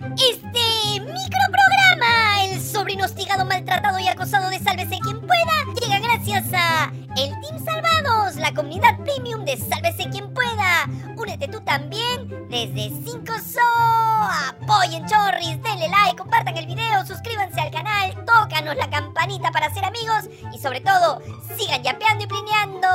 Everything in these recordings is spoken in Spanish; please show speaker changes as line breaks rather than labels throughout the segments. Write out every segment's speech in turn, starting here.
Este microprograma, el sobrino hostigado, maltratado y acosado de Sálvese quien pueda, llega gracias a el Team Salvados, la comunidad premium de Sálvese quien pueda. Únete tú también desde 5 so. Apoyen chorris, denle like, compartan el video, suscríbanse al canal, tócanos la campanita para ser amigos y sobre todo sigan yapeando y plineando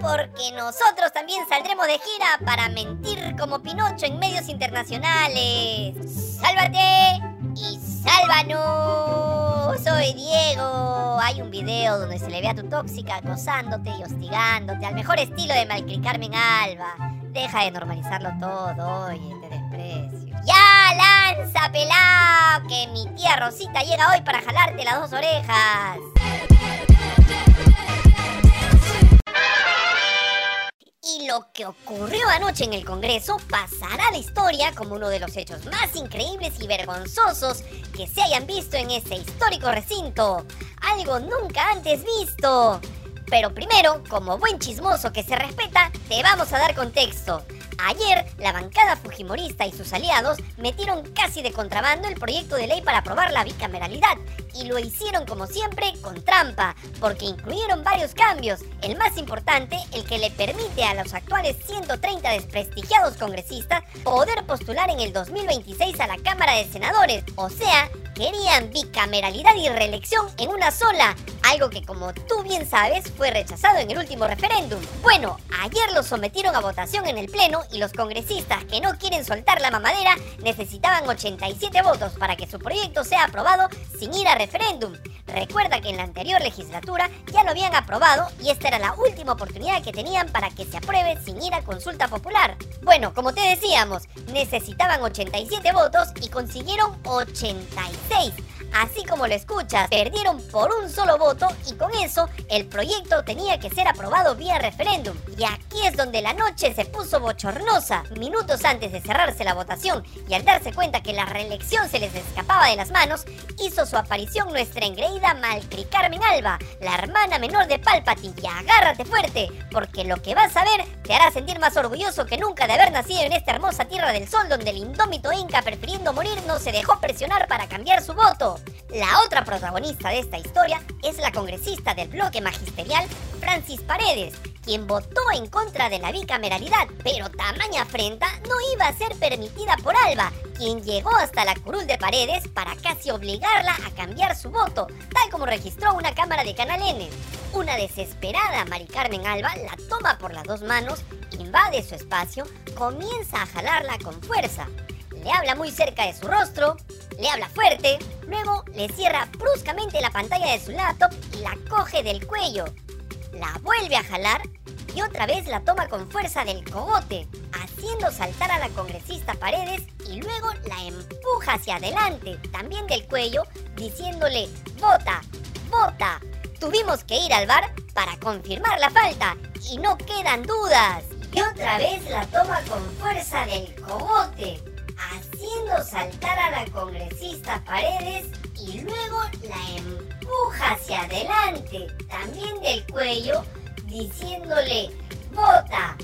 porque nosotros también saldremos de gira para mentir como Pinocho en medios internacionales. ¡Sálvate! y sálvanos. Soy Diego. Hay un video donde se le ve a tu tóxica acosándote y hostigándote al mejor estilo de Malcri Carmen Alba. Deja de normalizarlo todo, oye, te desprecio. ¡Ya lanza, pelao! Que mi tía Rosita llega hoy para jalarte las dos orejas. Ocurrió anoche en el Congreso pasará a la historia como uno de los hechos más increíbles y vergonzosos que se hayan visto en ese histórico recinto. Algo nunca antes visto. Pero primero, como buen chismoso que se respeta, te vamos a dar contexto. Ayer, la bancada fujimorista y sus aliados metieron casi de contrabando el proyecto de ley para aprobar la bicameralidad y lo hicieron como siempre con trampa, porque incluyeron varios cambios. El más importante, el que le permite a los actuales 130 desprestigiados congresistas poder postular en el 2026 a la Cámara de Senadores. O sea, querían bicameralidad y reelección en una sola, algo que como tú bien sabes fue rechazado en el último referéndum. Bueno, ayer lo sometieron a votación en el Pleno y los congresistas que no quieren soltar la mamadera necesitaban 87 votos para que su proyecto sea aprobado sin ir a referéndum. Recuerda que en la anterior legislatura ya lo habían aprobado y esta era la última oportunidad que tenían para que se apruebe sin ir a consulta popular. Bueno, como te decíamos, necesitaban 87 votos y consiguieron 86. Así como lo escuchas, perdieron por un solo voto y con eso el proyecto tenía que ser aprobado vía referéndum. Y aquí es donde la noche se puso bochornosa. Minutos antes de cerrarse la votación y al darse cuenta que la reelección se les escapaba de las manos, hizo su aparición nuestra engreída Malcri Carmen Alba, la hermana menor de Palpatine. Y agárrate fuerte, porque lo que vas a ver te hará sentir más orgulloso que nunca de haber nacido en esta hermosa tierra del sol donde el indómito Inca, prefiriendo morir, no se dejó presionar para cambiar su voto. La otra protagonista de esta historia es la congresista del bloque magisterial, Francis Paredes, quien votó en contra de la bicameralidad, pero tamaña afrenta no iba a ser permitida por Alba, quien llegó hasta la curul de Paredes para casi obligarla a cambiar su voto, tal como registró una cámara de Canal N. Una desesperada Mari Carmen Alba la toma por las dos manos, invade su espacio, comienza a jalarla con fuerza. Le habla muy cerca de su rostro, le habla fuerte, luego le cierra bruscamente la pantalla de su laptop y la coge del cuello. La vuelve a jalar y otra vez la toma con fuerza del cogote, haciendo saltar a la congresista Paredes y luego la empuja hacia adelante, también del cuello, diciéndole, vota, vota. Tuvimos que ir al bar para confirmar la falta y no quedan dudas. Y otra vez la toma con fuerza del cogote, haciendo saltar a la congresista Paredes y luego la empuja hacia adelante, también del cuello, diciéndole, ¡Vota!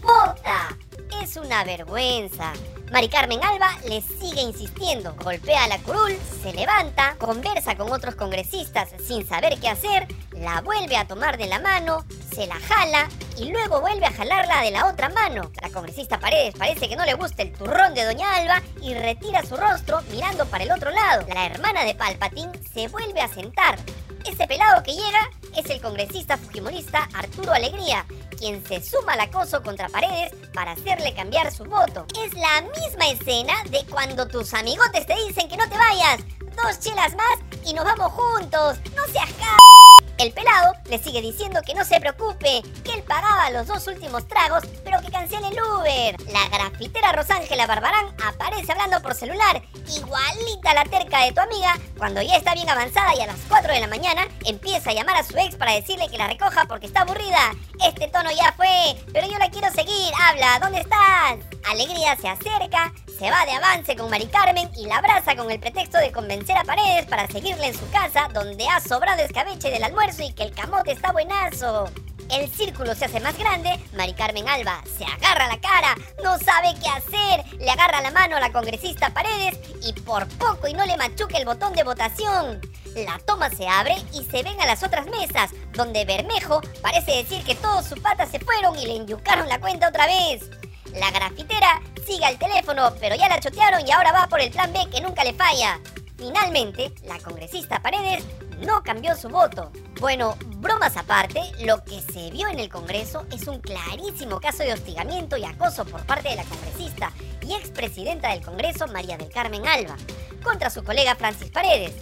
¡Vota! Es una vergüenza. Mari Carmen Alba le sigue insistiendo, golpea a la curul, se levanta, conversa con otros congresistas sin saber qué hacer, la vuelve a tomar de la mano, se la jala y luego vuelve a jalarla de la otra mano. La congresista Paredes parece que no le gusta el turrón de Doña Alba y retira su rostro mirando para el otro lado. La hermana de Palpatín se vuelve a sentar. Ese pelado que llega es el congresista fujimorista Arturo Alegría, quien se suma al acoso contra Paredes para hacerle cambiar su voto. Es la misma escena de cuando tus amigotes te dicen que no te vayas. Dos chelas más y nos vamos juntos. No seas c... El pelado le sigue diciendo que no se preocupe, que él pagaba los dos últimos tragos, pero que cancele el Uber. La grafitera Rosángela Barbarán aparece hablando por celular, igualita a la terca de tu amiga, cuando ya está bien avanzada y a las 4 de la mañana empieza a llamar a su ex para decirle que la recoja porque está aburrida. Este tono ya fue, pero yo la quiero seguir. Habla, ¿dónde estás? Alegría se acerca, se va de avance con Mari Carmen y la abraza con el pretexto de convencer a Paredes para seguirle en su casa, donde ha sobrado escabeche del almuerzo y que el camote está buenazo. El círculo se hace más grande, Mari Carmen Alba se agarra la cara, no sabe qué hacer, le agarra la mano a la congresista Paredes y por poco y no le machuca el botón de votación. La toma se abre y se ven a las otras mesas, donde Bermejo parece decir que todos sus patas se fueron y le enyucaron la cuenta otra vez. La grafitera sigue al teléfono, pero ya la chotearon y ahora va por el plan B que nunca le falla. Finalmente, la congresista Paredes no cambió su voto. Bueno, bromas aparte, lo que se vio en el Congreso es un clarísimo caso de hostigamiento y acoso por parte de la congresista y expresidenta del Congreso, María del Carmen Alba, contra su colega Francis Paredes.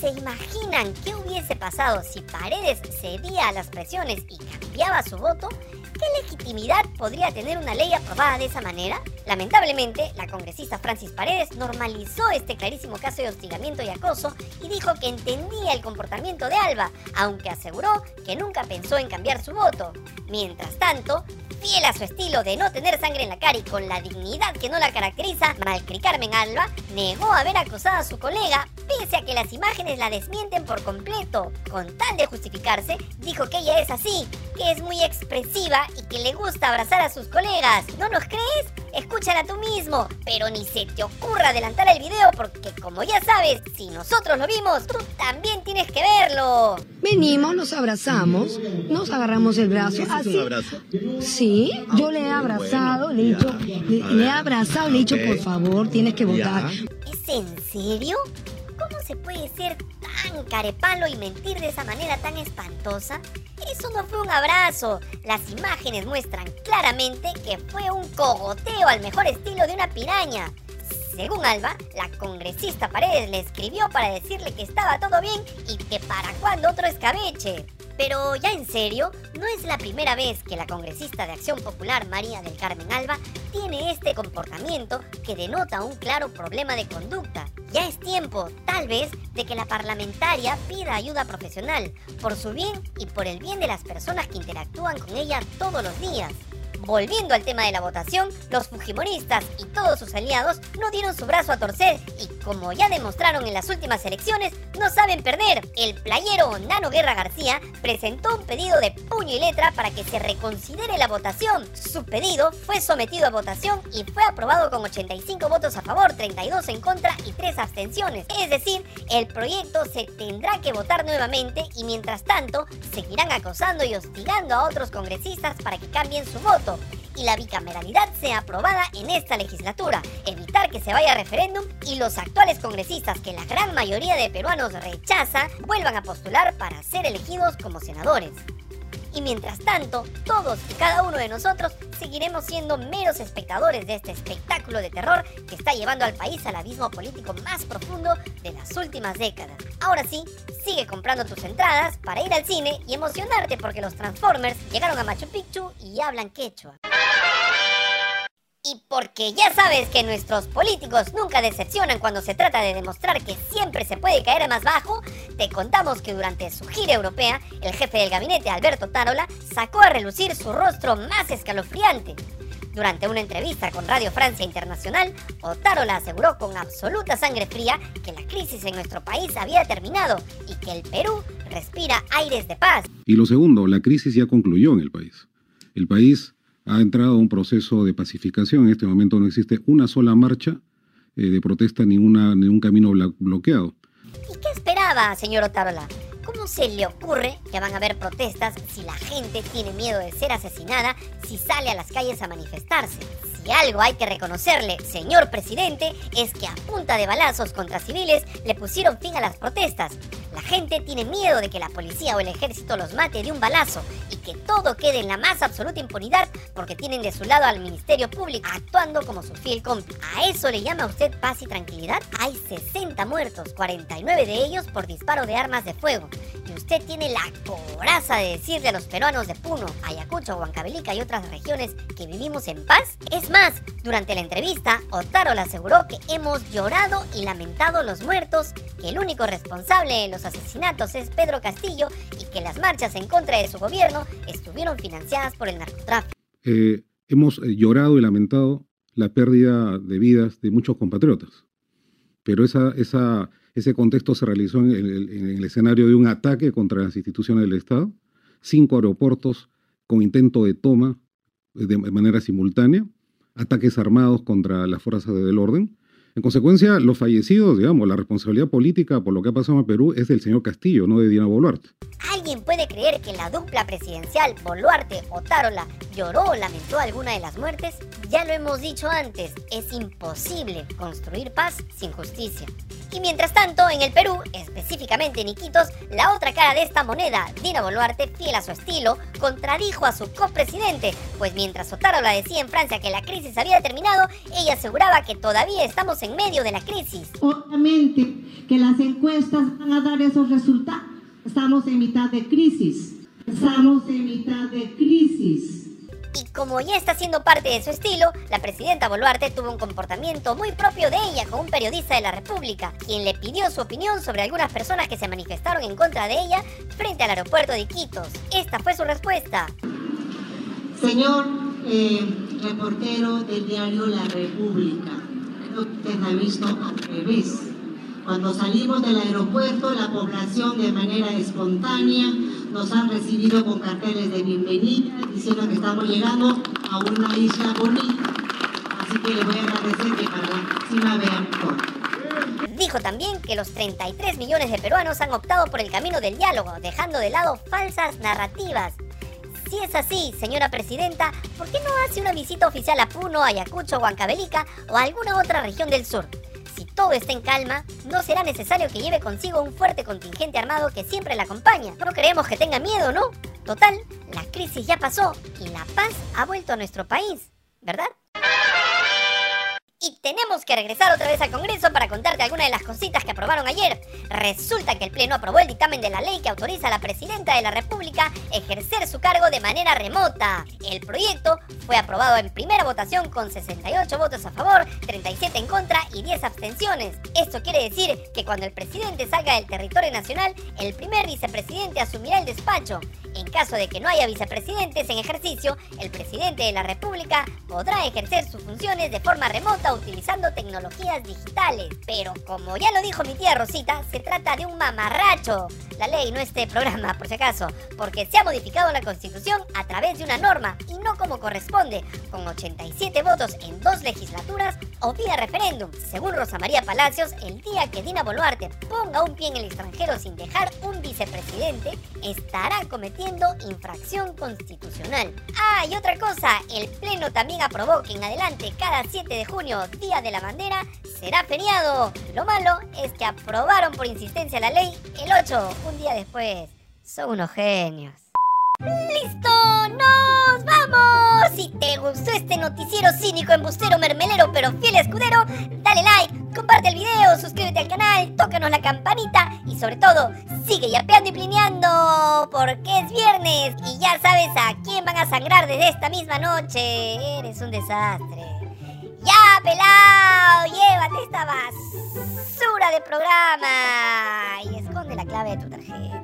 ¿Se imaginan qué hubiese pasado si Paredes cedía a las presiones y cambiaba su voto? ¿Qué legitimidad podría tener una ley aprobada de esa manera? Lamentablemente, la congresista Francis Paredes normalizó este clarísimo caso de hostigamiento y acoso y dijo que entendía el comportamiento de Alba, aunque aseguró que nunca pensó en cambiar su voto. Mientras tanto, fiel a su estilo de no tener sangre en la cara y con la dignidad que no la caracteriza, Malcri Carmen Alba negó haber acosado a su colega, pese a que las imágenes la desmienten por completo. Con tal de justificarse, dijo que ella es así, que es muy expresiva y que le gusta abrazar a sus colegas. ¿No nos crees? Escúchala tú mismo, pero ni se te ocurra adelantar el video porque como ya sabes, si nosotros lo vimos, tú también tienes que
Venimos, nos abrazamos, nos agarramos el brazo.
¿Así? un abrazo?
Sí, yo le he abrazado, le he dicho, le, he abrazado, le he dicho, por favor, tienes que votar.
¿Es en serio? ¿Cómo se puede ser tan carepalo y mentir de esa manera tan espantosa? Eso no fue un abrazo. Las imágenes muestran claramente que fue un cogoteo al mejor estilo de una piraña. Según Alba, la congresista Paredes le escribió para decirle que estaba todo bien y que para cuando otro escabeche. Pero ya en serio, no es la primera vez que la congresista de Acción Popular María del Carmen Alba tiene este comportamiento que denota un claro problema de conducta. Ya es tiempo, tal vez, de que la parlamentaria pida ayuda profesional, por su bien y por el bien de las personas que interactúan con ella todos los días. Volviendo al tema de la votación, los fujimoristas y todos sus aliados no dieron su brazo a torcer y como ya demostraron en las últimas elecciones, no saben perder. El playero Nano Guerra García presentó un pedido de puño y letra para que se reconsidere la votación. Su pedido fue sometido a votación y fue aprobado con 85 votos a favor, 32 en contra y 3 abstenciones. Es decir, el proyecto se tendrá que votar nuevamente y mientras tanto seguirán acosando y hostigando a otros congresistas para que cambien su voto y la bicameralidad sea aprobada en esta legislatura, evitar que se vaya a referéndum y los actuales congresistas que la gran mayoría de peruanos rechaza vuelvan a postular para ser elegidos como senadores. Y mientras tanto, todos y cada uno de nosotros seguiremos siendo meros espectadores de este espectáculo de terror que está llevando al país al abismo político más profundo de las últimas décadas. Ahora sí, sigue comprando tus entradas para ir al cine y emocionarte porque los Transformers llegaron a Machu Picchu y hablan quechua. Y porque ya sabes que nuestros políticos nunca decepcionan cuando se trata de demostrar que siempre se puede caer más bajo, te contamos que durante su gira europea, el jefe del gabinete, Alberto Tarola, sacó a relucir su rostro más escalofriante. Durante una entrevista con Radio Francia Internacional, Otárola aseguró con absoluta sangre fría que la crisis en nuestro país había terminado y que el Perú respira aires de paz.
Y lo segundo, la crisis ya concluyó en el país. El país ha entrado un proceso de pacificación. En este momento no existe una sola marcha eh, de protesta ni, una, ni un camino bloqueado.
¿Y qué esperaba, señor Otárola? ¿Cómo se le ocurre que van a haber protestas si la gente tiene miedo de ser asesinada si sale a las calles a manifestarse? Si algo hay que reconocerle, señor presidente, es que a punta de balazos contra civiles le pusieron fin a las protestas. La gente tiene miedo de que la policía o el ejército los mate de un balazo y que todo quede en la más absoluta impunidad porque tienen de su lado al Ministerio Público actuando como su fiel cómplice. ¿A eso le llama usted paz y tranquilidad? Hay 60 muertos, 49 de ellos por disparo de armas de fuego. Y usted tiene la coraza de decirle a los peruanos de Puno, Ayacucho, Huancavelica y otras regiones que vivimos en paz. Es más, durante la entrevista, Otaro le aseguró que hemos llorado y lamentado los muertos, que el único responsable de los asesinatos es Pedro Castillo y que las marchas en contra de su gobierno estuvieron financiadas por el narcotráfico.
Eh, hemos eh, llorado y lamentado la pérdida de vidas de muchos compatriotas, pero esa, esa, ese contexto se realizó en el, en el escenario de un ataque contra las instituciones del Estado, cinco aeropuertos con intento de toma de manera simultánea, ataques armados contra las fuerzas del orden. En consecuencia, los fallecidos, digamos, la responsabilidad política por lo que ha pasado en Perú es del señor Castillo, no de Dina Boluarte.
¿Alguien puede creer que la dupla presidencial Boluarte o Tarola lloró o lamentó alguna de las muertes? Ya lo hemos dicho antes, es imposible construir paz sin justicia. Y mientras tanto, en el Perú, específicamente en Iquitos, la otra cara de esta moneda, Dina Boluarte, fiel a su estilo, contradijo a su copresidente, pues mientras Otárola decía en Francia que la crisis había terminado, ella aseguraba que todavía estamos en medio de la crisis.
Obviamente que las encuestas van a dar esos resultados. Estamos en mitad de crisis. Estamos en mitad de crisis.
Y como ya está siendo parte de su estilo, la presidenta Boluarte tuvo un comportamiento muy propio de ella con un periodista de la República, quien le pidió su opinión sobre algunas personas que se manifestaron en contra de ella frente al aeropuerto de Iquitos. Esta fue su respuesta.
Señor eh, reportero del diario La República, creo que usted ha visto al revés. Cuando salimos del aeropuerto, la población de manera espontánea nos han recibido con carteles de bienvenida, diciendo que estamos llegando a una isla bonita. Así que le voy a agradecer que para la próxima vean mejor.
Dijo también que los 33 millones de peruanos han optado por el camino del diálogo, dejando de lado falsas narrativas. Si es así, señora presidenta, ¿por qué no hace una visita oficial a Puno, Ayacucho, Huancavelica o a alguna otra región del sur? Todo está en calma, no será necesario que lleve consigo un fuerte contingente armado que siempre la acompaña. No creemos que tenga miedo, ¿no? Total, la crisis ya pasó y la paz ha vuelto a nuestro país, ¿verdad? Y tenemos que regresar otra vez al Congreso para contarte algunas de las cositas que aprobaron ayer. Resulta que el Pleno aprobó el dictamen de la ley que autoriza a la Presidenta de la República ejercer su cargo de manera remota. El proyecto fue aprobado en primera votación con 68 votos a favor, 37 en contra y 10 abstenciones. Esto quiere decir que cuando el presidente salga del territorio nacional, el primer vicepresidente asumirá el despacho. En caso de que no haya vicepresidentes en ejercicio, el presidente de la República podrá ejercer sus funciones de forma remota utilizando tecnologías digitales. Pero como ya lo dijo mi tía Rosita, se trata de un mamarracho. La ley, no este programa, por si acaso, porque se ha modificado la constitución a través de una norma y no como corresponde, con 87 votos en dos legislaturas o vía referéndum. Según Rosa María Palacios, el día que Dina Boluarte ponga un pie en el extranjero sin dejar un vicepresidente, estará cometiendo infracción constitucional. Ah, y otra cosa, el Pleno también aprobó que en adelante cada 7 de junio, Día de la Bandera, será feriado. Lo malo es que aprobaron por insistencia la ley el 8, un día después. Son unos genios. ¡Listo! ¡Nos vamos! Si te gustó este noticiero cínico, embustero, mermelero, pero fiel escudero, dale like, comparte el video, suscríbete al canal, tócanos la campanita y sobre todo, sigue yapeando y plineando porque es viernes y ya sabes a quién van a sangrar desde esta misma noche. Eres un desastre. ¡Ya, pelao! ¡Llévate esta basura de programa! Y esconde la clave de tu tarjeta.